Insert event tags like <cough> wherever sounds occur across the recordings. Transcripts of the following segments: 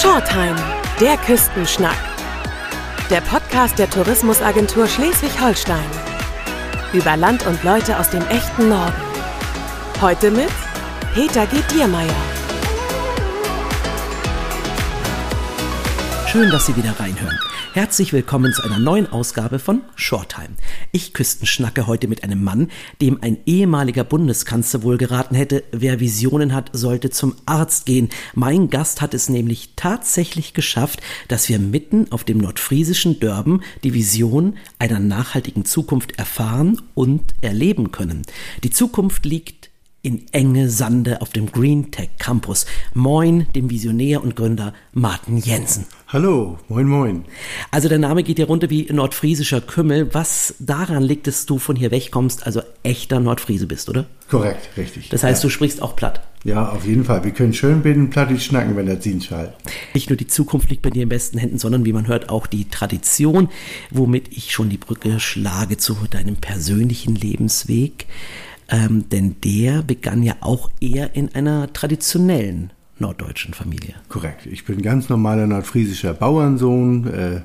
Shortime, der Küstenschnack. Der Podcast der Tourismusagentur Schleswig-Holstein. Über Land und Leute aus dem echten Norden. Heute mit Peter G. Diermeier. Schön, dass Sie wieder reinhören. Herzlich willkommen zu einer neuen Ausgabe von Shorttime. Ich küstenschnacke heute mit einem Mann, dem ein ehemaliger Bundeskanzler wohl geraten hätte, wer Visionen hat, sollte zum Arzt gehen. Mein Gast hat es nämlich tatsächlich geschafft, dass wir mitten auf dem nordfriesischen Dörben die Vision einer nachhaltigen Zukunft erfahren und erleben können. Die Zukunft liegt in enge Sande auf dem Green Tech Campus. Moin, dem Visionär und Gründer Martin Jensen. Hallo, moin, moin. Also der Name geht ja runter wie nordfriesischer Kümmel. Was daran liegt, dass du von hier wegkommst, also echter Nordfriese bist, oder? Korrekt, richtig. Das heißt, ja. du sprichst auch platt. Ja, auf jeden Fall. Wir können schön binnen plattisch schnacken, wenn der Ziehen schallt. Nicht nur die Zukunft liegt bei dir in besten Händen, sondern wie man hört, auch die Tradition, womit ich schon die Brücke schlage zu deinem persönlichen Lebensweg ähm, denn der begann ja auch eher in einer traditionellen norddeutschen Familie. Korrekt. Ich bin ganz normaler nordfriesischer Bauernsohn. Äh, äh,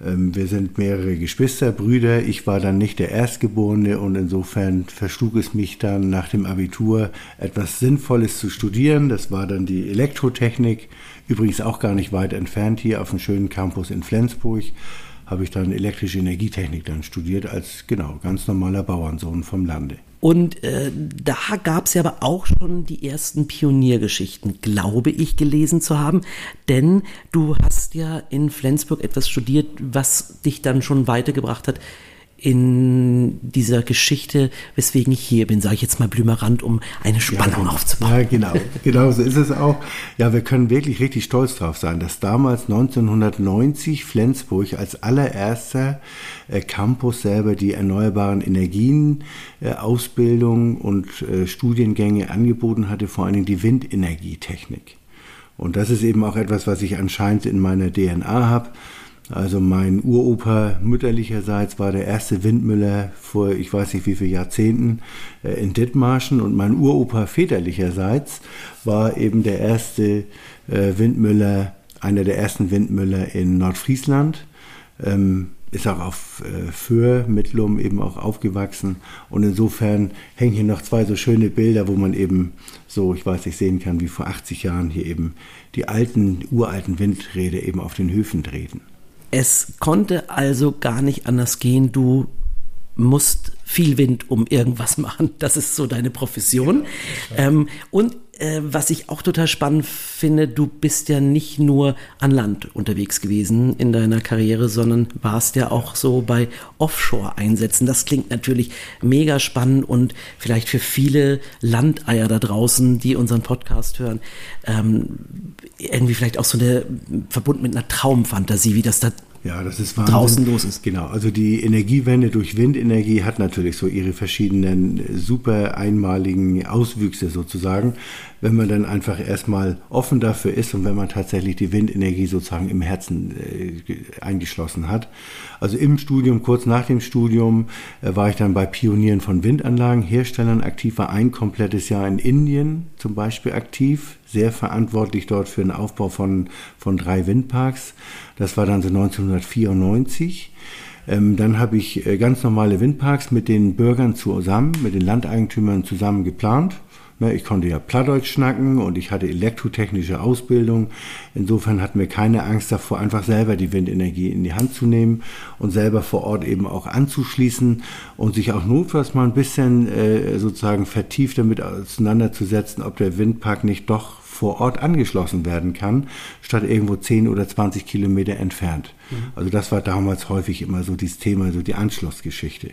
wir sind mehrere Geschwister, Brüder. Ich war dann nicht der Erstgeborene und insofern verschlug es mich dann nach dem Abitur etwas Sinnvolles zu studieren. Das war dann die Elektrotechnik, übrigens auch gar nicht weit entfernt hier auf dem schönen Campus in Flensburg habe ich dann elektrische Energietechnik dann studiert als genau ganz normaler Bauernsohn vom Lande. Und äh, da gab es ja aber auch schon die ersten Pioniergeschichten, glaube ich, gelesen zu haben. Denn du hast ja in Flensburg etwas studiert, was dich dann schon weitergebracht hat in dieser Geschichte, weswegen ich hier bin, sage ich jetzt mal blümerant, um eine Spannung ja, aufzubauen. Ja, genau. Genau so ist es auch. Ja, wir können wirklich richtig stolz drauf sein, dass damals 1990 Flensburg als allererster äh, Campus selber die erneuerbaren Energien äh, Ausbildung und äh, Studiengänge angeboten hatte, vor allen Dingen die Windenergietechnik. Und das ist eben auch etwas, was ich anscheinend in meiner DNA habe also mein Uropa mütterlicherseits war der erste Windmüller vor ich weiß nicht wie viele Jahrzehnten äh, in Dithmarschen und mein Uropa väterlicherseits war eben der erste äh, Windmüller, einer der ersten Windmüller in Nordfriesland. Ähm, ist auch auf äh, Föhr, Mittlum eben auch aufgewachsen. Und insofern hängen hier noch zwei so schöne Bilder, wo man eben so, ich weiß nicht, sehen kann, wie vor 80 Jahren hier eben die alten, uralten Windräder eben auf den Höfen drehten. Es konnte also gar nicht anders gehen. Du musst viel Wind um irgendwas <laughs> machen. Das ist so deine Profession. Ja, ähm, und äh, was ich auch total spannend finde, du bist ja nicht nur an Land unterwegs gewesen in deiner Karriere, sondern warst ja auch so bei Offshore-Einsätzen. Das klingt natürlich mega spannend und vielleicht für viele Landeier da draußen, die unseren Podcast hören, ähm, irgendwie vielleicht auch so eine verbunden mit einer Traumfantasie, wie das da ja, das ist Wahnsinn. draußen los ist. Genau, also die Energiewende durch Windenergie hat natürlich so ihre verschiedenen super einmaligen Auswüchse sozusagen wenn man dann einfach erstmal offen dafür ist und wenn man tatsächlich die Windenergie sozusagen im Herzen äh, eingeschlossen hat. Also im Studium, kurz nach dem Studium, äh, war ich dann bei Pionieren von Windanlagen, Herstellern aktiv, war ein komplettes Jahr in Indien zum Beispiel aktiv, sehr verantwortlich dort für den Aufbau von, von drei Windparks. Das war dann so 1994. Ähm, dann habe ich äh, ganz normale Windparks mit den Bürgern zusammen, mit den Landeigentümern zusammen geplant. Ne, ich konnte ja Plattdeutsch schnacken und ich hatte elektrotechnische Ausbildung. Insofern hatten wir keine Angst davor, einfach selber die Windenergie in die Hand zu nehmen und selber vor Ort eben auch anzuschließen und sich auch notfalls mal ein bisschen äh, sozusagen vertieft damit auseinanderzusetzen, ob der Windpark nicht doch vor Ort angeschlossen werden kann, statt irgendwo 10 oder 20 Kilometer entfernt. Mhm. Also das war damals häufig immer so dieses Thema, so die Anschlussgeschichte.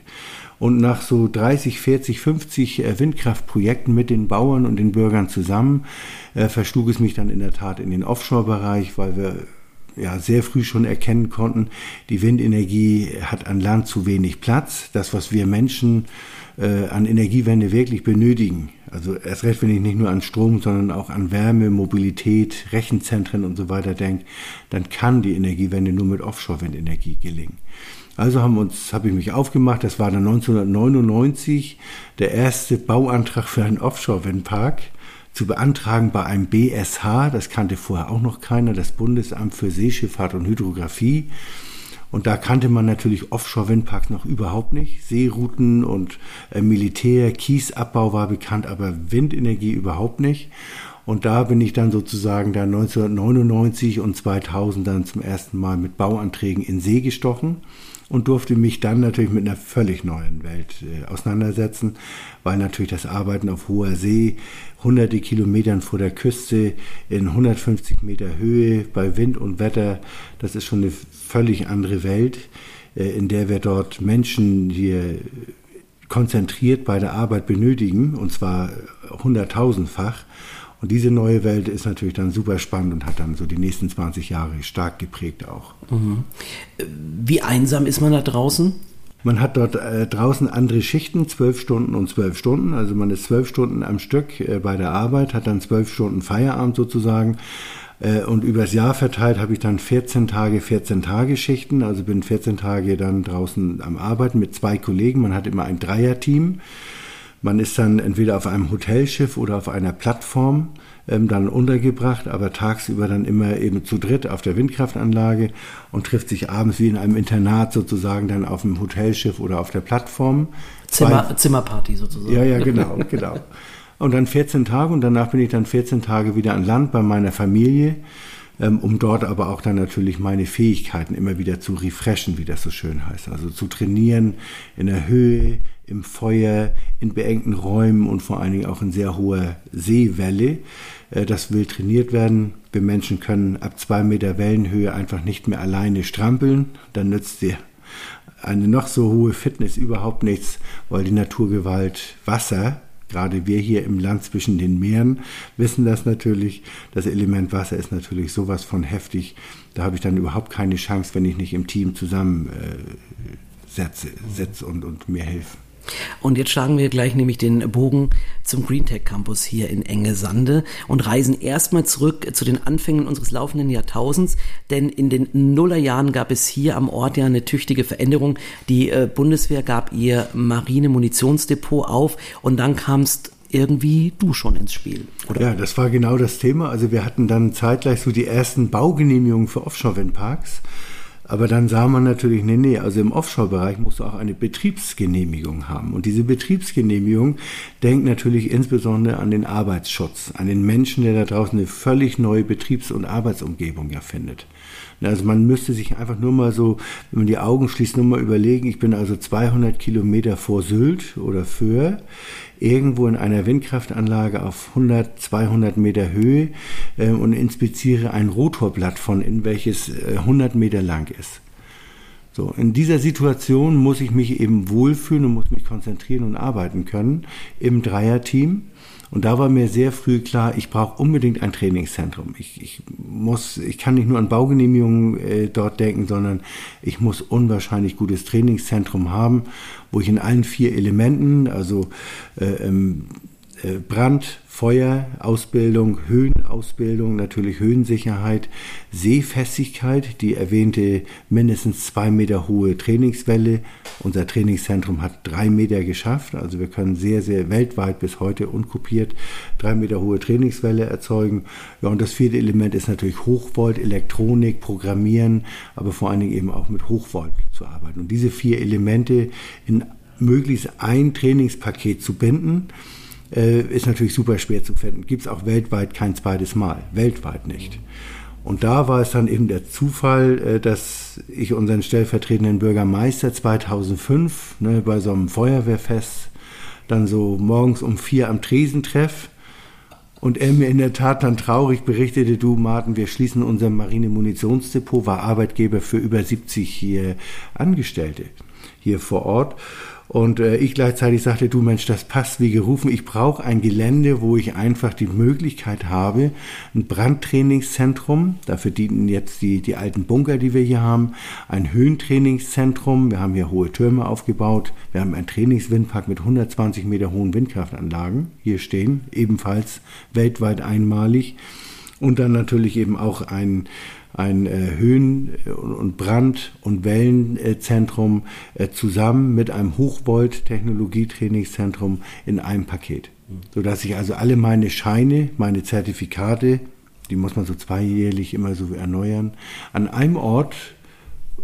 Und nach so 30, 40, 50 Windkraftprojekten mit den Bauern und den Bürgern zusammen äh, verschlug es mich dann in der Tat in den Offshore-Bereich, weil wir ja, sehr früh schon erkennen konnten, die Windenergie hat an Land zu wenig Platz. Das, was wir Menschen äh, an Energiewende wirklich benötigen, also erst recht, wenn ich nicht nur an Strom, sondern auch an Wärme, Mobilität, Rechenzentren und so weiter denke, dann kann die Energiewende nur mit Offshore-Windenergie gelingen. Also haben uns, habe ich mich aufgemacht, das war dann 1999 der erste Bauantrag für einen Offshore-Windpark. Zu beantragen bei einem BSH, das kannte vorher auch noch keiner, das Bundesamt für Seeschifffahrt und Hydrographie. Und da kannte man natürlich Offshore-Windparks noch überhaupt nicht. Seerouten und äh, Militär, Kiesabbau war bekannt, aber Windenergie überhaupt nicht. Und da bin ich dann sozusagen dann 1999 und 2000 dann zum ersten Mal mit Bauanträgen in See gestochen und durfte mich dann natürlich mit einer völlig neuen Welt äh, auseinandersetzen, weil natürlich das Arbeiten auf hoher See, hunderte Kilometern vor der Küste, in 150 Meter Höhe, bei Wind und Wetter, das ist schon eine völlig andere Welt, äh, in der wir dort Menschen hier konzentriert bei der Arbeit benötigen, und zwar hunderttausendfach. Und diese neue Welt ist natürlich dann super spannend und hat dann so die nächsten 20 Jahre stark geprägt auch. Mhm. Wie einsam ist man da draußen? Man hat dort äh, draußen andere Schichten, zwölf Stunden und zwölf Stunden. Also man ist zwölf Stunden am Stück äh, bei der Arbeit, hat dann zwölf Stunden Feierabend sozusagen. Äh, und übers Jahr verteilt habe ich dann 14 Tage, 14 Tage Schichten. Also bin 14 Tage dann draußen am Arbeiten mit zwei Kollegen. Man hat immer ein Dreierteam. Man ist dann entweder auf einem Hotelschiff oder auf einer Plattform ähm, dann untergebracht, aber tagsüber dann immer eben zu dritt auf der Windkraftanlage und trifft sich abends wie in einem Internat sozusagen dann auf dem Hotelschiff oder auf der Plattform. Zimmer, Zwei, Zimmerparty sozusagen. Ja, ja, genau, genau. Und dann 14 Tage und danach bin ich dann 14 Tage wieder an Land bei meiner Familie um dort aber auch dann natürlich meine Fähigkeiten immer wieder zu refreshen, wie das so schön heißt. Also zu trainieren in der Höhe, im Feuer, in beengten Räumen und vor allen Dingen auch in sehr hoher Seewelle. Äh, das will trainiert werden. Wir Menschen können ab zwei Meter Wellenhöhe einfach nicht mehr alleine strampeln. Dann nützt dir eine noch so hohe Fitness überhaupt nichts, weil die Naturgewalt Wasser Gerade wir hier im Land zwischen den Meeren wissen das natürlich. Das Element Wasser ist natürlich sowas von heftig. Da habe ich dann überhaupt keine Chance, wenn ich nicht im Team zusammen äh, setze und, und mir helfe. Und jetzt schlagen wir gleich nämlich den Bogen zum Green Tech Campus hier in Enge Sande und reisen erstmal zurück zu den Anfängen unseres laufenden Jahrtausends, denn in den Nullerjahren gab es hier am Ort ja eine tüchtige Veränderung. Die äh, Bundeswehr gab ihr Marine-Munitionsdepot auf und dann kamst irgendwie du schon ins Spiel, oder? Ja, das war genau das Thema. Also wir hatten dann zeitgleich so die ersten Baugenehmigungen für Offshore-Windparks. Aber dann sah man natürlich, nee, nee, also im Offshore-Bereich musst du auch eine Betriebsgenehmigung haben. Und diese Betriebsgenehmigung denkt natürlich insbesondere an den Arbeitsschutz, an den Menschen, der da draußen eine völlig neue Betriebs- und Arbeitsumgebung ja findet. Also man müsste sich einfach nur mal so, wenn man die Augen schließt, nur mal überlegen, ich bin also 200 Kilometer vor Sylt oder für, irgendwo in einer Windkraftanlage auf 100, 200 Meter Höhe äh, und inspiziere ein Rotorblatt von innen, welches äh, 100 Meter lang ist. So, in dieser Situation muss ich mich eben wohlfühlen und muss mich konzentrieren und arbeiten können im Dreierteam. Und da war mir sehr früh klar, ich brauche unbedingt ein Trainingszentrum. Ich, ich, muss, ich kann nicht nur an Baugenehmigungen äh, dort denken, sondern ich muss unwahrscheinlich gutes Trainingszentrum haben, wo ich in allen vier Elementen, also äh, ähm, äh, Brand, Feuer, Ausbildung, Höhenausbildung, natürlich Höhensicherheit, Seefestigkeit, die erwähnte mindestens zwei Meter hohe Trainingswelle. Unser Trainingszentrum hat drei Meter geschafft, also wir können sehr, sehr weltweit bis heute unkopiert drei Meter hohe Trainingswelle erzeugen. Ja, und das vierte Element ist natürlich Hochvolt, Elektronik, Programmieren, aber vor allen Dingen eben auch mit Hochvolt zu arbeiten. Und diese vier Elemente in möglichst ein Trainingspaket zu binden, äh, ist natürlich super schwer zu finden. Gibt es auch weltweit kein zweites Mal. Weltweit nicht. Und da war es dann eben der Zufall, äh, dass ich unseren stellvertretenden Bürgermeister 2005 ne, bei so einem Feuerwehrfest dann so morgens um vier am Tresen treff und er mir in der Tat dann traurig berichtete, du Martin, wir schließen unser Marine-Munitionsdepot, war Arbeitgeber für über 70 hier Angestellte hier vor Ort. Und äh, ich gleichzeitig sagte, du Mensch, das passt wie gerufen. Ich brauche ein Gelände, wo ich einfach die Möglichkeit habe, ein Brandtrainingszentrum, dafür dienen jetzt die, die alten Bunker, die wir hier haben, ein Höhentrainingszentrum. Wir haben hier hohe Türme aufgebaut. Wir haben einen Trainingswindpark mit 120 Meter hohen Windkraftanlagen hier stehen, ebenfalls weltweit einmalig. Und dann natürlich eben auch ein ein äh, Höhen- und Brand- und Wellenzentrum äh, zusammen mit einem Hochvolt-Technologietrainingszentrum in einem Paket. Sodass ich also alle meine Scheine, meine Zertifikate, die muss man so zweijährlich immer so erneuern, an einem Ort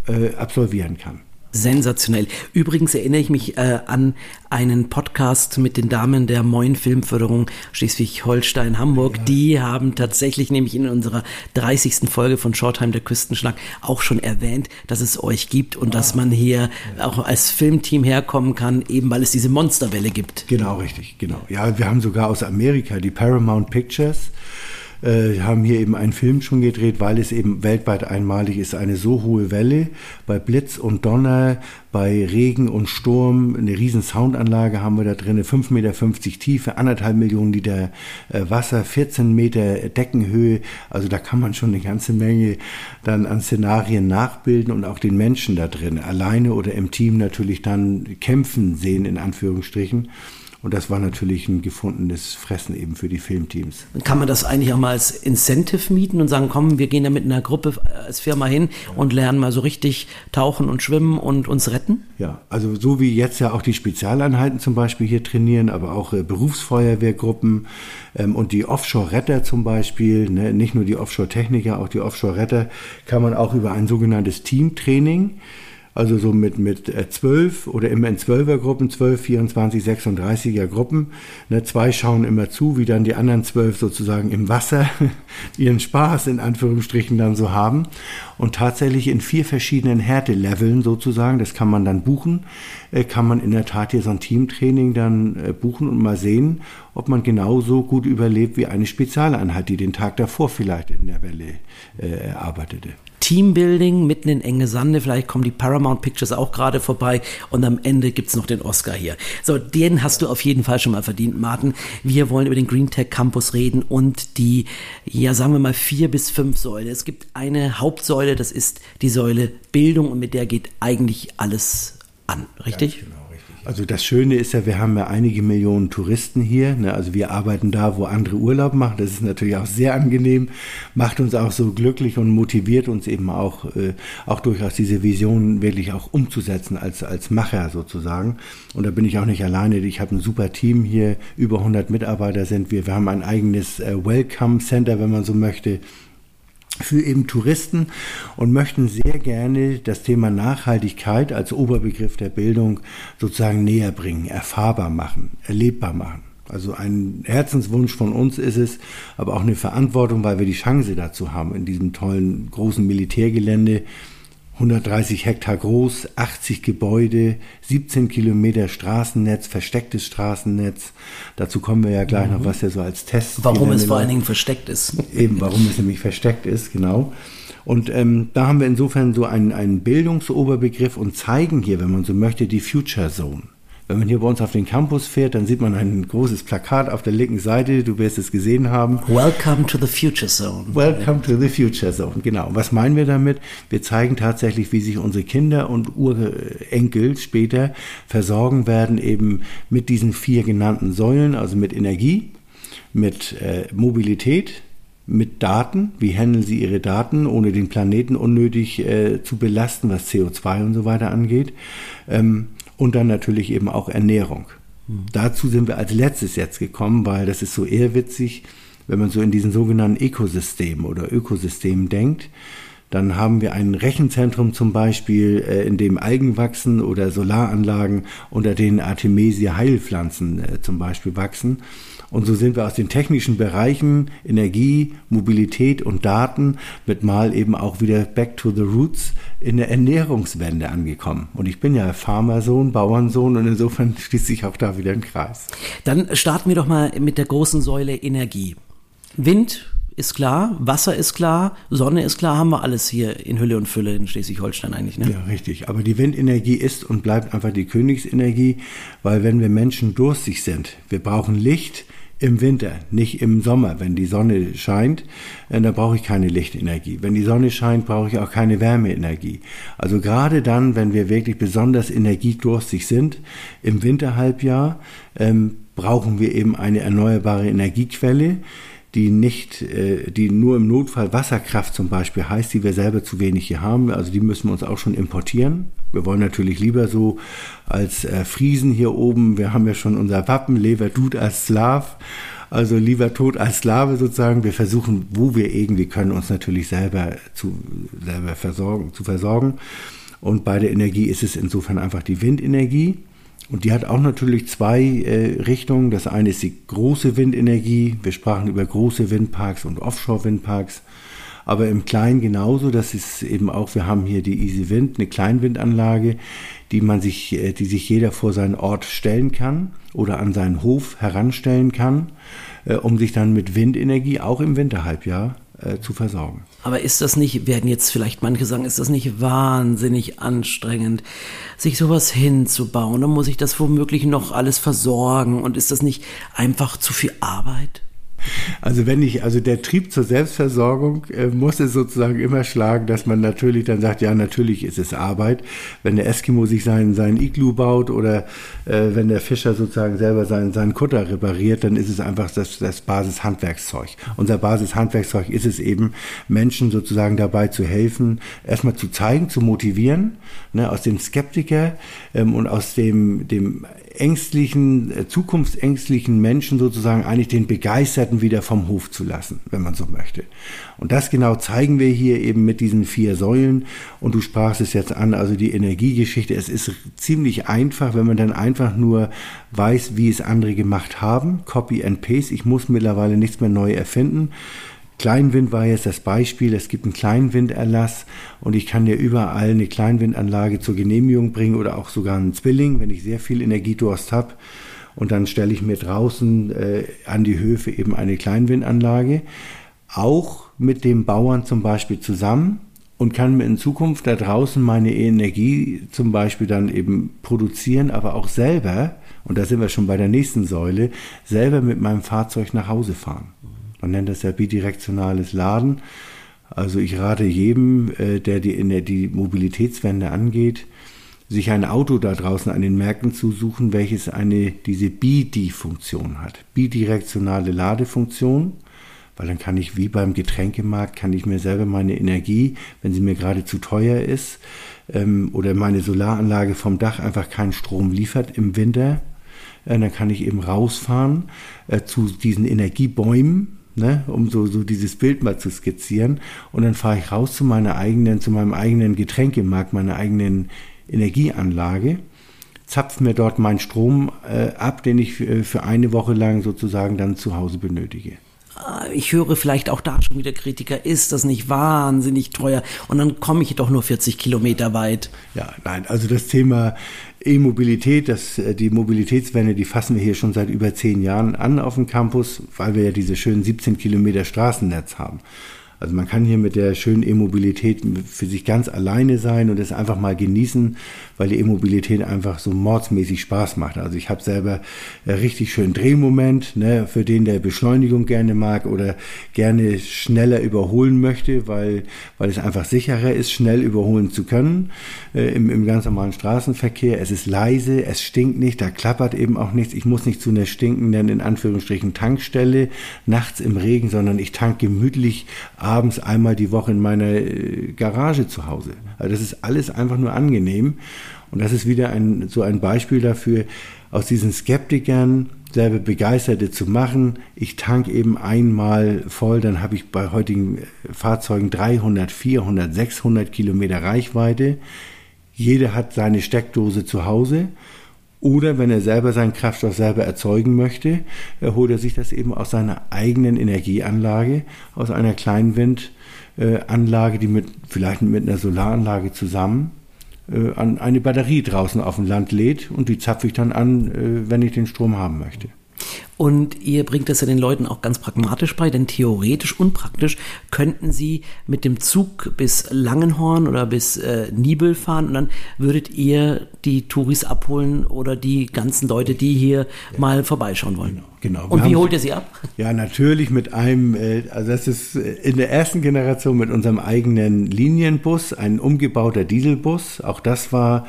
äh, absolvieren kann. Sensationell. Übrigens erinnere ich mich äh, an einen Podcast mit den Damen der Moin Filmförderung Schleswig-Holstein Hamburg. Ja. Die haben tatsächlich nämlich in unserer 30. Folge von Shortheim der Küstenschlag auch schon erwähnt, dass es euch gibt und ah. dass man hier ja. auch als Filmteam herkommen kann, eben weil es diese Monsterwelle gibt. Genau, richtig, genau. Ja, wir haben sogar aus Amerika die Paramount Pictures äh, haben hier eben einen Film schon gedreht, weil es eben weltweit einmalig ist. Eine so hohe Welle bei Blitz und Donner, bei Regen und Sturm, eine riesen Soundanlage haben wir da drin, 5,50 Meter Tiefe, anderthalb Millionen Liter äh, Wasser, 14 Meter Deckenhöhe. Also da kann man schon eine ganze Menge dann an Szenarien nachbilden und auch den Menschen da drin, alleine oder im Team natürlich dann kämpfen sehen, in Anführungsstrichen. Und das war natürlich ein gefundenes Fressen eben für die Filmteams. Kann man das eigentlich auch mal als Incentive mieten und sagen, komm, wir gehen da mit einer Gruppe als Firma hin und lernen mal so richtig tauchen und schwimmen und uns retten? Ja, also so wie jetzt ja auch die Spezialeinheiten zum Beispiel hier trainieren, aber auch äh, Berufsfeuerwehrgruppen ähm, und die Offshore-Retter zum Beispiel, ne, nicht nur die Offshore-Techniker, auch die Offshore-Retter, kann man auch über ein sogenanntes Teamtraining also so mit, mit äh, zwölf oder immer in Zwölfergruppen, zwölf, 24, 36er Gruppen. Ne, zwei schauen immer zu, wie dann die anderen zwölf sozusagen im Wasser <laughs> ihren Spaß in Anführungsstrichen dann so haben. Und tatsächlich in vier verschiedenen Härteleveln sozusagen, das kann man dann buchen, äh, kann man in der Tat hier so ein Teamtraining dann äh, buchen und mal sehen, ob man genauso gut überlebt wie eine Spezialeinheit, die den Tag davor vielleicht in der Welle äh, arbeitete. Teambuilding mitten in enge Sande. Vielleicht kommen die Paramount Pictures auch gerade vorbei und am Ende gibt es noch den Oscar hier. So, den hast du auf jeden Fall schon mal verdient, Martin. Wir wollen über den Green Tech Campus reden und die, ja, sagen wir mal, vier bis fünf Säule. Es gibt eine Hauptsäule, das ist die Säule Bildung und mit der geht eigentlich alles an, richtig? Ja, genau. Also das Schöne ist ja, wir haben ja einige Millionen Touristen hier. Ne? Also wir arbeiten da, wo andere Urlaub machen. Das ist natürlich auch sehr angenehm, macht uns auch so glücklich und motiviert uns eben auch, äh, auch durchaus diese Vision wirklich auch umzusetzen als, als Macher sozusagen. Und da bin ich auch nicht alleine. Ich habe ein super Team hier, über 100 Mitarbeiter sind wir. Wir haben ein eigenes äh, Welcome Center, wenn man so möchte für eben Touristen und möchten sehr gerne das Thema Nachhaltigkeit als Oberbegriff der Bildung sozusagen näher bringen, erfahrbar machen, erlebbar machen. Also ein Herzenswunsch von uns ist es, aber auch eine Verantwortung, weil wir die Chance dazu haben, in diesem tollen großen Militärgelände 130 Hektar groß, 80 Gebäude, 17 Kilometer Straßennetz, verstecktes Straßennetz. Dazu kommen wir ja gleich mhm. noch, was ja so als Test. Warum es vor allen Dingen versteckt ist. <laughs> Eben, warum es nämlich versteckt ist, genau. Und ähm, da haben wir insofern so einen, einen Bildungsoberbegriff und zeigen hier, wenn man so möchte, die Future Zone. Wenn man hier bei uns auf den Campus fährt, dann sieht man ein großes Plakat auf der linken Seite. Du wirst es gesehen haben. Welcome to the Future Zone. Welcome to the Future Zone, genau. Was meinen wir damit? Wir zeigen tatsächlich, wie sich unsere Kinder und Urenkel später versorgen werden, eben mit diesen vier genannten Säulen, also mit Energie, mit äh, Mobilität, mit Daten, wie handeln sie ihre Daten, ohne den Planeten unnötig äh, zu belasten, was CO2 und so weiter angeht. Ähm, und dann natürlich eben auch Ernährung. Mhm. Dazu sind wir als letztes jetzt gekommen, weil das ist so eher witzig, wenn man so in diesen sogenannten Ökosystemen oder Ökosystemen denkt. Dann haben wir ein Rechenzentrum zum Beispiel, äh, in dem Algen wachsen oder Solaranlagen, unter denen Artemisia Heilpflanzen äh, zum Beispiel wachsen. Und so sind wir aus den technischen Bereichen Energie, Mobilität und Daten mit mal eben auch wieder back to the roots in der Ernährungswende angekommen. Und ich bin ja Farmersohn, Bauernsohn und insofern <laughs> schließt sich auch da wieder ein Kreis. Dann starten wir doch mal mit der großen Säule Energie. Wind, ist klar, Wasser ist klar, Sonne ist klar, haben wir alles hier in Hülle und Fülle in Schleswig-Holstein eigentlich. Ne? Ja, richtig. Aber die Windenergie ist und bleibt einfach die Königsenergie, weil wenn wir Menschen durstig sind, wir brauchen Licht, im Winter, nicht im Sommer. Wenn die Sonne scheint, äh, dann brauche ich keine Lichtenergie. Wenn die Sonne scheint, brauche ich auch keine Wärmeenergie. Also gerade dann, wenn wir wirklich besonders energiedurstig sind, im Winterhalbjahr, ähm, brauchen wir eben eine erneuerbare Energiequelle, die nicht, äh, die nur im Notfall Wasserkraft zum Beispiel heißt, die wir selber zu wenig hier haben. Also die müssen wir uns auch schon importieren. Wir wollen natürlich lieber so als äh, Friesen hier oben, wir haben ja schon unser Wappen, Lever tut als Slav. Also lieber tot als Sklave sozusagen. Wir versuchen, wo wir irgendwie können, uns natürlich selber zu, selber versorgen, zu versorgen. Und bei der Energie ist es insofern einfach die Windenergie. Und die hat auch natürlich zwei äh, Richtungen. Das eine ist die große Windenergie. Wir sprachen über große Windparks und Offshore-Windparks. Aber im Kleinen genauso. Das ist eben auch, wir haben hier die Easy Wind, eine Kleinwindanlage, die man sich, äh, die sich jeder vor seinen Ort stellen kann oder an seinen Hof heranstellen kann, äh, um sich dann mit Windenergie auch im Winterhalbjahr äh, zu versorgen. Aber ist das nicht, werden jetzt vielleicht manche sagen, ist das nicht wahnsinnig anstrengend, sich sowas hinzubauen? Dann muss ich das womöglich noch alles versorgen und ist das nicht einfach zu viel Arbeit? Also wenn ich, also der Trieb zur Selbstversorgung äh, muss es sozusagen immer schlagen, dass man natürlich dann sagt, ja, natürlich ist es Arbeit. Wenn der Eskimo sich seinen, seinen Iglu baut oder äh, wenn der Fischer sozusagen selber seinen, seinen Kutter repariert, dann ist es einfach das, das Basishandwerkszeug. Unser Basishandwerkszeug ist es eben, Menschen sozusagen dabei zu helfen, erstmal zu zeigen, zu motivieren, ne, aus dem Skeptiker ähm, und aus dem, dem ängstlichen, äh, zukunftsängstlichen Menschen sozusagen eigentlich den Begeisterten wieder vom Hof zu lassen, wenn man so möchte. Und das genau zeigen wir hier eben mit diesen vier Säulen. Und du sprachst es jetzt an, also die Energiegeschichte. Es ist ziemlich einfach, wenn man dann einfach nur weiß, wie es andere gemacht haben. Copy and Paste. Ich muss mittlerweile nichts mehr neu erfinden. Kleinwind war jetzt das Beispiel. Es gibt einen Kleinwinderlass und ich kann dir überall eine Kleinwindanlage zur Genehmigung bringen oder auch sogar einen Zwilling, wenn ich sehr viel Energiedurst habe. Und dann stelle ich mir draußen äh, an die Höfe eben eine Kleinwindanlage. Auch mit dem Bauern zum Beispiel zusammen und kann mir in Zukunft da draußen meine Energie zum Beispiel dann eben produzieren, aber auch selber, und da sind wir schon bei der nächsten Säule, selber mit meinem Fahrzeug nach Hause fahren. Man nennt das ja bidirektionales Laden. Also ich rate jedem, äh, der die, der die Mobilitätswende angeht, sich ein Auto da draußen an den Märkten zu suchen, welches eine, diese BIDI-Funktion hat. Bidirektionale Ladefunktion. Weil dann kann ich wie beim Getränkemarkt, kann ich mir selber meine Energie, wenn sie mir gerade zu teuer ist, ähm, oder meine Solaranlage vom Dach einfach keinen Strom liefert im Winter, äh, dann kann ich eben rausfahren äh, zu diesen Energiebäumen, ne, um so, so dieses Bild mal zu skizzieren. Und dann fahre ich raus zu meiner eigenen, zu meinem eigenen Getränkemarkt, meiner eigenen Energieanlage, zapfe mir dort meinen Strom äh, ab, den ich für, für eine Woche lang sozusagen dann zu Hause benötige ah, ich höre vielleicht auch da schon wieder Kritiker, ist das nicht wahnsinnig teuer? Und dann komme ich doch nur 40 Kilometer weit. Ja, nein, also das Thema E-Mobilität, das, äh, die Mobilitätswende, die fassen wir hier schon seit über zehn Jahren an auf dem Campus, weil wir ja diese schönen 17 Kilometer Straßennetz haben. Also man kann hier mit der schönen E-Mobilität für sich ganz alleine sein und es einfach mal genießen, weil die E-Mobilität einfach so mordsmäßig Spaß macht. Also ich habe selber richtig schön Drehmoment, ne, für den der Beschleunigung gerne mag oder gerne schneller überholen möchte, weil, weil es einfach sicherer ist, schnell überholen zu können äh, im, im ganz normalen Straßenverkehr. Es ist leise, es stinkt nicht, da klappert eben auch nichts. Ich muss nicht zu einer stinkenden, in Anführungsstrichen, Tankstelle nachts im Regen, sondern ich tank gemütlich abends einmal die Woche in meiner äh, Garage zu Hause. Also das ist alles einfach nur angenehm. Und das ist wieder ein, so ein Beispiel dafür, aus diesen Skeptikern selber Begeisterte zu machen. Ich tank eben einmal voll, dann habe ich bei heutigen Fahrzeugen 300, 400, 600 Kilometer Reichweite. Jeder hat seine Steckdose zu Hause. Oder wenn er selber seinen Kraftstoff selber erzeugen möchte, holt er sich das eben aus seiner eigenen Energieanlage, aus einer Kleinwindanlage, die mit, vielleicht mit einer Solaranlage zusammen äh, an eine Batterie draußen auf dem Land lädt und die zapfe ich dann an, äh, wenn ich den Strom haben möchte. Und ihr bringt das ja den Leuten auch ganz pragmatisch bei, denn theoretisch und praktisch könnten sie mit dem Zug bis Langenhorn oder bis äh, Nibel fahren und dann würdet ihr die Touris abholen oder die ganzen Leute, die hier ja. mal vorbeischauen wollen. Genau. Genau. Und wie holt ihr sie ab? <laughs> Ja, natürlich mit einem, äh, also das ist äh, in der ersten Generation mit unserem eigenen Linienbus, ein umgebauter Dieselbus. Auch das war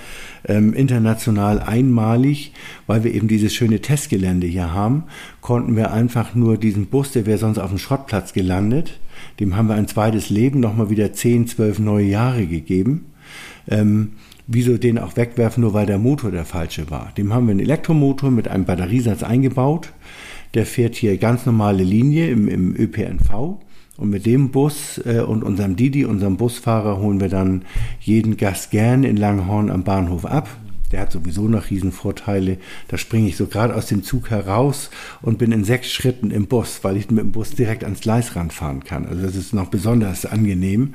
ähm, international einmalig, weil wir eben dieses schöne Testgelände hier haben. konnten wir einfach nur diesen Bus, der wäre sonst auf dem Schrottplatz gelandet, dem haben wir ein zweites Leben, nochmal wieder 10, 12 neue Jahre gegeben. Ähm, wieso den auch wegwerfen, nur weil der Motor der falsche war? Dem haben wir einen Elektromotor mit einem Batteriesatz eingebaut. Der fährt hier ganz normale Linie im, im ÖPNV. Und mit dem Bus äh, und unserem Didi, unserem Busfahrer, holen wir dann jeden Gast gern in Langhorn am Bahnhof ab. Der hat sowieso noch Riesenvorteile. Da springe ich so gerade aus dem Zug heraus und bin in sechs Schritten im Bus, weil ich mit dem Bus direkt ans Gleis ranfahren kann. Also das ist noch besonders angenehm.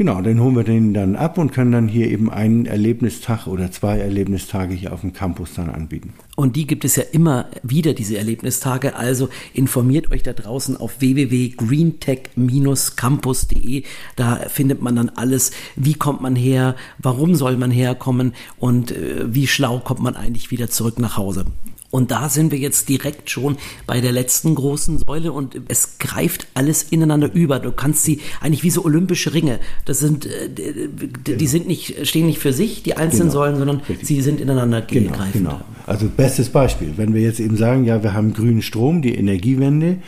Genau, dann holen wir den dann ab und können dann hier eben einen Erlebnistag oder zwei Erlebnistage hier auf dem Campus dann anbieten. Und die gibt es ja immer wieder, diese Erlebnistage. Also informiert euch da draußen auf www.greentech-campus.de. Da findet man dann alles. Wie kommt man her? Warum soll man herkommen? Und äh, wie schlau kommt man eigentlich wieder zurück nach Hause? Und da sind wir jetzt direkt schon bei der letzten großen Säule und es greift alles ineinander über. Du kannst sie eigentlich wie so olympische Ringe. Das sind, äh, die sind nicht, stehen nicht für sich, die einzelnen genau. Säulen, sondern Richtig. sie sind ineinander genau. Genau. Also bestes Beispiel. Wenn wir jetzt eben sagen, ja, wir haben grünen Strom, die Energiewende,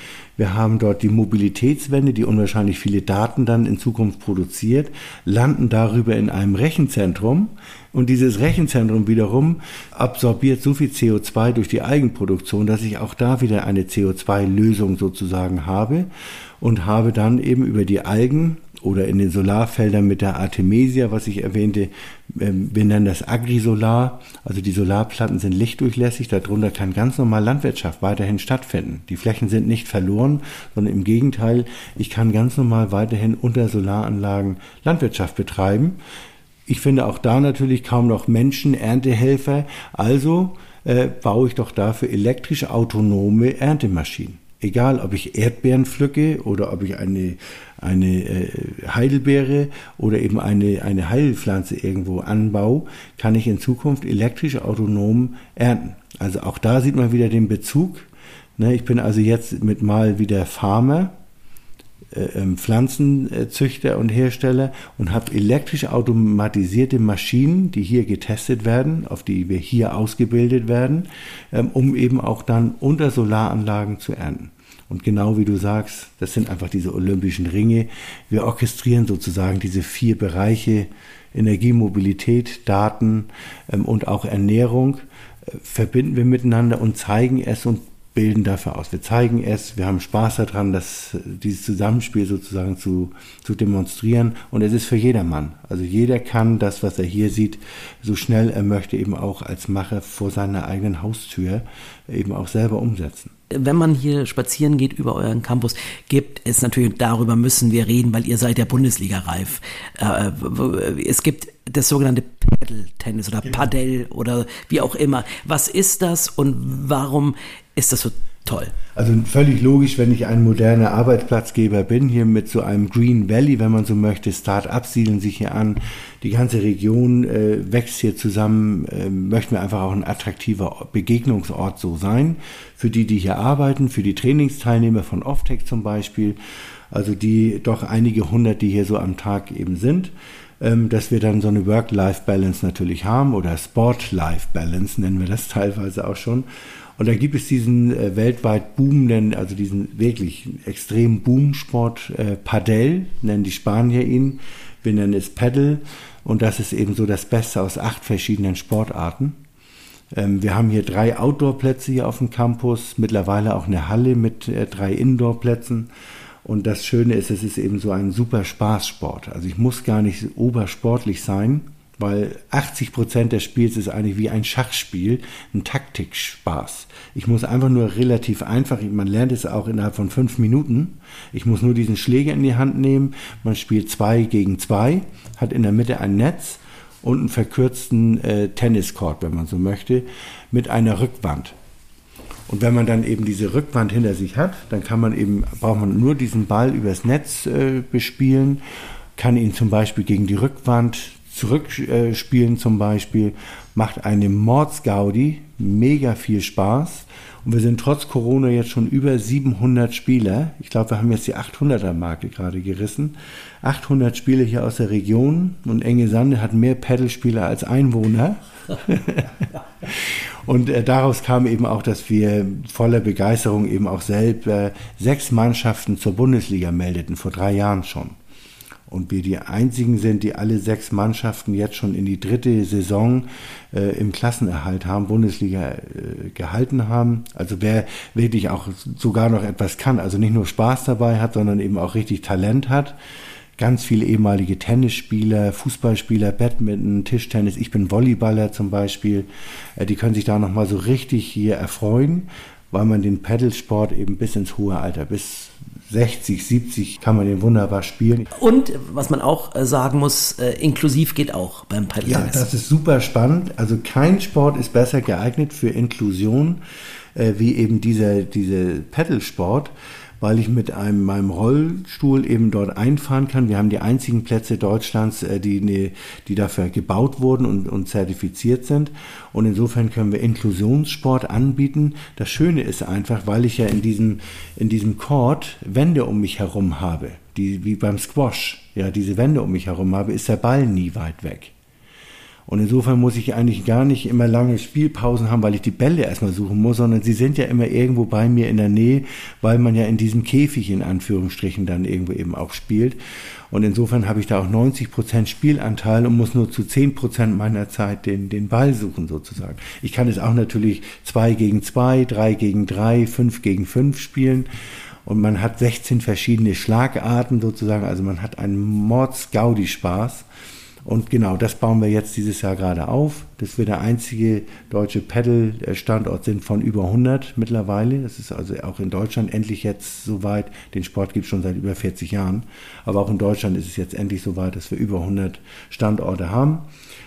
wir haben dort die Mobilitätswende, die unwahrscheinlich viele Daten dann in Zukunft produziert, landen darüber in einem Rechenzentrum. Und dieses Rechenzentrum wiederum absorbiert so viel CO2 durch die Eigenproduktion, dass ich auch da wieder eine CO2-Lösung sozusagen habe und habe dann eben über die Algen oder in den Solarfeldern mit der Artemisia, was ich erwähnte, ähm, wir nennen das Agrisolar. Also die Solarplatten sind lichtdurchlässig, darunter kann ganz normal Landwirtschaft weiterhin stattfinden. Die Flächen sind nicht verloren, sondern im Gegenteil, ich kann ganz normal weiterhin unter Solaranlagen Landwirtschaft betreiben. Ich finde auch da natürlich kaum noch Menschen, Erntehelfer. Also äh, baue ich doch dafür elektrisch autonome Erntemaschinen. Egal, ob ich Erdbeeren pflücke oder ob ich eine, eine äh, Heidelbeere oder eben eine, eine Heilpflanze irgendwo anbaue, kann ich in Zukunft elektrisch autonom ernten. Also auch da sieht man wieder den Bezug. Ne, ich bin also jetzt mit mal wieder Farmer Pflanzenzüchter und Hersteller und habe elektrisch automatisierte Maschinen, die hier getestet werden, auf die wir hier ausgebildet werden, ähm, um eben auch dann unter Solaranlagen zu ernten. Und genau wie du sagst, das sind einfach diese olympischen Ringe. Wir orchestrieren sozusagen diese vier Bereiche Energie, Mobilität, Daten ähm, und auch Ernährung, äh, verbinden wir miteinander und zeigen es und bilden dafür aus. Wir zeigen es, wir haben Spaß daran, das, dieses Zusammenspiel sozusagen zu, zu demonstrieren und es ist für jedermann. Also jeder kann das, was er hier sieht, so schnell er möchte, eben auch als Macher vor seiner eigenen Haustür eben auch selber umsetzen wenn man hier spazieren geht über euren Campus, gibt es natürlich, darüber müssen wir reden, weil ihr seid ja Bundesliga-reif. Äh, es gibt das sogenannte Paddle-Tennis oder genau. Padel oder wie auch immer. Was ist das und warum ist das so toll. Also völlig logisch, wenn ich ein moderner Arbeitsplatzgeber bin, hier mit so einem Green Valley, wenn man so möchte, Start-ups siedeln sich hier an, die ganze Region äh, wächst hier zusammen, äh, möchten wir einfach auch ein attraktiver Begegnungsort so sein, für die, die hier arbeiten, für die Trainingsteilnehmer von Offtech zum Beispiel, also die doch einige hundert, die hier so am Tag eben sind. Ähm, dass wir dann so eine Work-Life-Balance natürlich haben oder Sport-Life-Balance nennen wir das teilweise auch schon. Und da gibt es diesen äh, weltweit boomenden, also diesen wirklich extremen Boomsport äh, Padel, nennen die Spanier ihn. Wir nennen es Paddle. Und das ist eben so das Beste aus acht verschiedenen Sportarten. Ähm, wir haben hier drei Outdoor-Plätze hier auf dem Campus, mittlerweile auch eine Halle mit äh, drei Indoor-Plätzen. Und das Schöne ist, es ist eben so ein super Spaßsport. Also ich muss gar nicht obersportlich sein, weil 80 Prozent des Spiels ist eigentlich wie ein Schachspiel, ein Taktikspaß. Ich muss einfach nur relativ einfach, man lernt es auch innerhalb von fünf Minuten. Ich muss nur diesen Schläger in die Hand nehmen. Man spielt zwei gegen zwei, hat in der Mitte ein Netz und einen verkürzten äh, Tenniscourt, wenn man so möchte, mit einer Rückwand. Und wenn man dann eben diese Rückwand hinter sich hat, dann kann man eben, braucht man nur diesen Ball übers Netz äh, bespielen, kann ihn zum Beispiel gegen die Rückwand zurückspielen zum Beispiel, macht eine Mordsgaudi, mega viel Spaß. Und wir sind trotz Corona jetzt schon über 700 Spieler. Ich glaube, wir haben jetzt die 800er-Marke gerade gerissen. 800 Spieler hier aus der Region und Enge Sande hat mehr Pedalspieler als Einwohner. <laughs> Und äh, daraus kam eben auch, dass wir voller Begeisterung eben auch selbst äh, sechs Mannschaften zur Bundesliga meldeten, vor drei Jahren schon. Und wir die einzigen sind, die alle sechs Mannschaften jetzt schon in die dritte Saison äh, im Klassenerhalt haben, Bundesliga äh, gehalten haben. Also wer wirklich auch sogar noch etwas kann, also nicht nur Spaß dabei hat, sondern eben auch richtig Talent hat ganz viele ehemalige Tennisspieler, Fußballspieler, Badminton, Tischtennis. Ich bin Volleyballer zum Beispiel. Äh, die können sich da nochmal so richtig hier erfreuen, weil man den Pedalsport eben bis ins hohe Alter, bis 60, 70 kann man den wunderbar spielen. Und was man auch äh, sagen muss, äh, inklusiv geht auch beim Pedal. Ja, das ist super spannend. Also kein Sport ist besser geeignet für Inklusion wie eben dieser, dieser Pedalsport weil ich mit einem, meinem Rollstuhl eben dort einfahren kann. Wir haben die einzigen Plätze Deutschlands, äh, die, die dafür gebaut wurden und, und zertifiziert sind. Und insofern können wir Inklusionssport anbieten. Das Schöne ist einfach, weil ich ja in diesem, in diesem Court Wände um mich herum habe, die, wie beim Squash, ja, diese Wände um mich herum habe, ist der Ball nie weit weg. Und insofern muss ich eigentlich gar nicht immer lange Spielpausen haben, weil ich die Bälle erstmal suchen muss, sondern sie sind ja immer irgendwo bei mir in der Nähe, weil man ja in diesem Käfig in Anführungsstrichen dann irgendwo eben auch spielt. Und insofern habe ich da auch 90 Prozent Spielanteil und muss nur zu 10 Prozent meiner Zeit den, den Ball suchen sozusagen. Ich kann es auch natürlich zwei gegen zwei, drei gegen drei, fünf gegen fünf spielen. Und man hat 16 verschiedene Schlagarten sozusagen. Also man hat einen Mords-Gaudi-Spaß. Und genau, das bauen wir jetzt dieses Jahr gerade auf, dass wir der einzige deutsche Pedal-Standort sind von über 100 mittlerweile. Das ist also auch in Deutschland endlich jetzt soweit. Den Sport gibt es schon seit über 40 Jahren. Aber auch in Deutschland ist es jetzt endlich soweit, dass wir über 100 Standorte haben.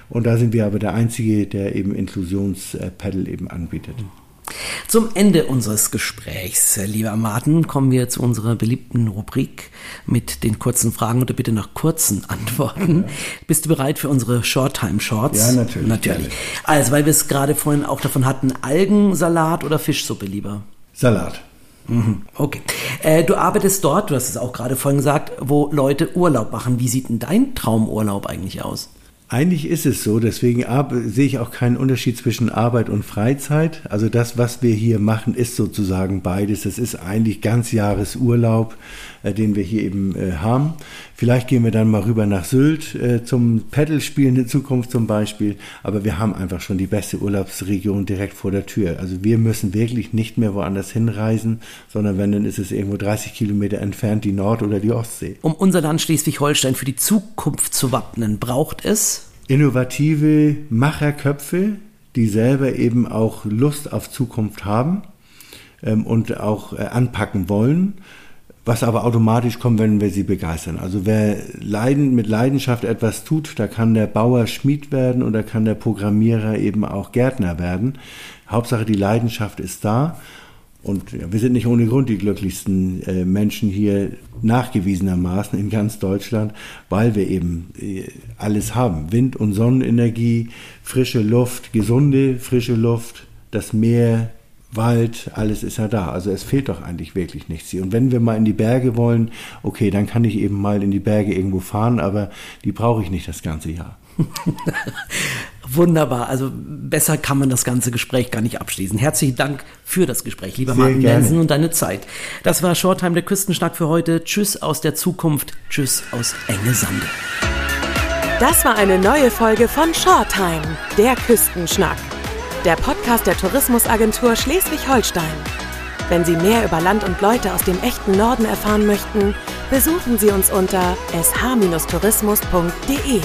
Und da sind wir aber der einzige, der eben Inklusions-Pedal eben anbietet. Mhm. Zum Ende unseres Gesprächs, lieber Martin, kommen wir zu unserer beliebten Rubrik mit den kurzen Fragen oder bitte nach kurzen Antworten. Bist du bereit für unsere Shorttime Shorts? Ja, natürlich. Natürlich. Also, weil wir es gerade vorhin auch davon hatten, Algensalat oder Fischsuppe lieber? Salat. Mhm, okay. Äh, du arbeitest dort, du hast es auch gerade vorhin gesagt, wo Leute Urlaub machen. Wie sieht denn dein Traumurlaub eigentlich aus? Eigentlich ist es so, deswegen sehe ich auch keinen Unterschied zwischen Arbeit und Freizeit. Also das, was wir hier machen, ist sozusagen beides. Das ist eigentlich Ganzjahresurlaub, äh, den wir hier eben äh, haben. Vielleicht gehen wir dann mal rüber nach Sylt äh, zum Pedalspielen in Zukunft zum Beispiel. Aber wir haben einfach schon die beste Urlaubsregion direkt vor der Tür. Also wir müssen wirklich nicht mehr woanders hinreisen, sondern wenn, dann ist es irgendwo 30 Kilometer entfernt die Nord- oder die Ostsee. Um unser Land Schleswig-Holstein für die Zukunft zu wappnen, braucht es innovative Macherköpfe, die selber eben auch Lust auf Zukunft haben ähm, und auch äh, anpacken wollen, was aber automatisch kommt, wenn wir sie begeistern. Also wer leiden, mit Leidenschaft etwas tut, da kann der Bauer Schmied werden oder kann der Programmierer eben auch Gärtner werden. Hauptsache die Leidenschaft ist da und ja, wir sind nicht ohne Grund die glücklichsten äh, Menschen hier nachgewiesenermaßen in ganz Deutschland, weil wir eben äh, alles haben. Wind- und Sonnenenergie, frische Luft, gesunde frische Luft, das Meer, Wald, alles ist ja da. Also es fehlt doch eigentlich wirklich nichts hier. Und wenn wir mal in die Berge wollen, okay, dann kann ich eben mal in die Berge irgendwo fahren, aber die brauche ich nicht das ganze Jahr. <laughs> Wunderbar. Also besser kann man das ganze Gespräch gar nicht abschließen. Herzlichen Dank für das Gespräch, lieber Sehr Martin Jensen und deine Zeit. Das war Shorttime der Küstenschnack für heute. Tschüss aus der Zukunft. Tschüss aus Enge Sande. Das war eine neue Folge von Shorttime, der Küstenschnack. Der Podcast der Tourismusagentur Schleswig-Holstein. Wenn Sie mehr über Land und Leute aus dem echten Norden erfahren möchten, besuchen Sie uns unter sh-tourismus.de.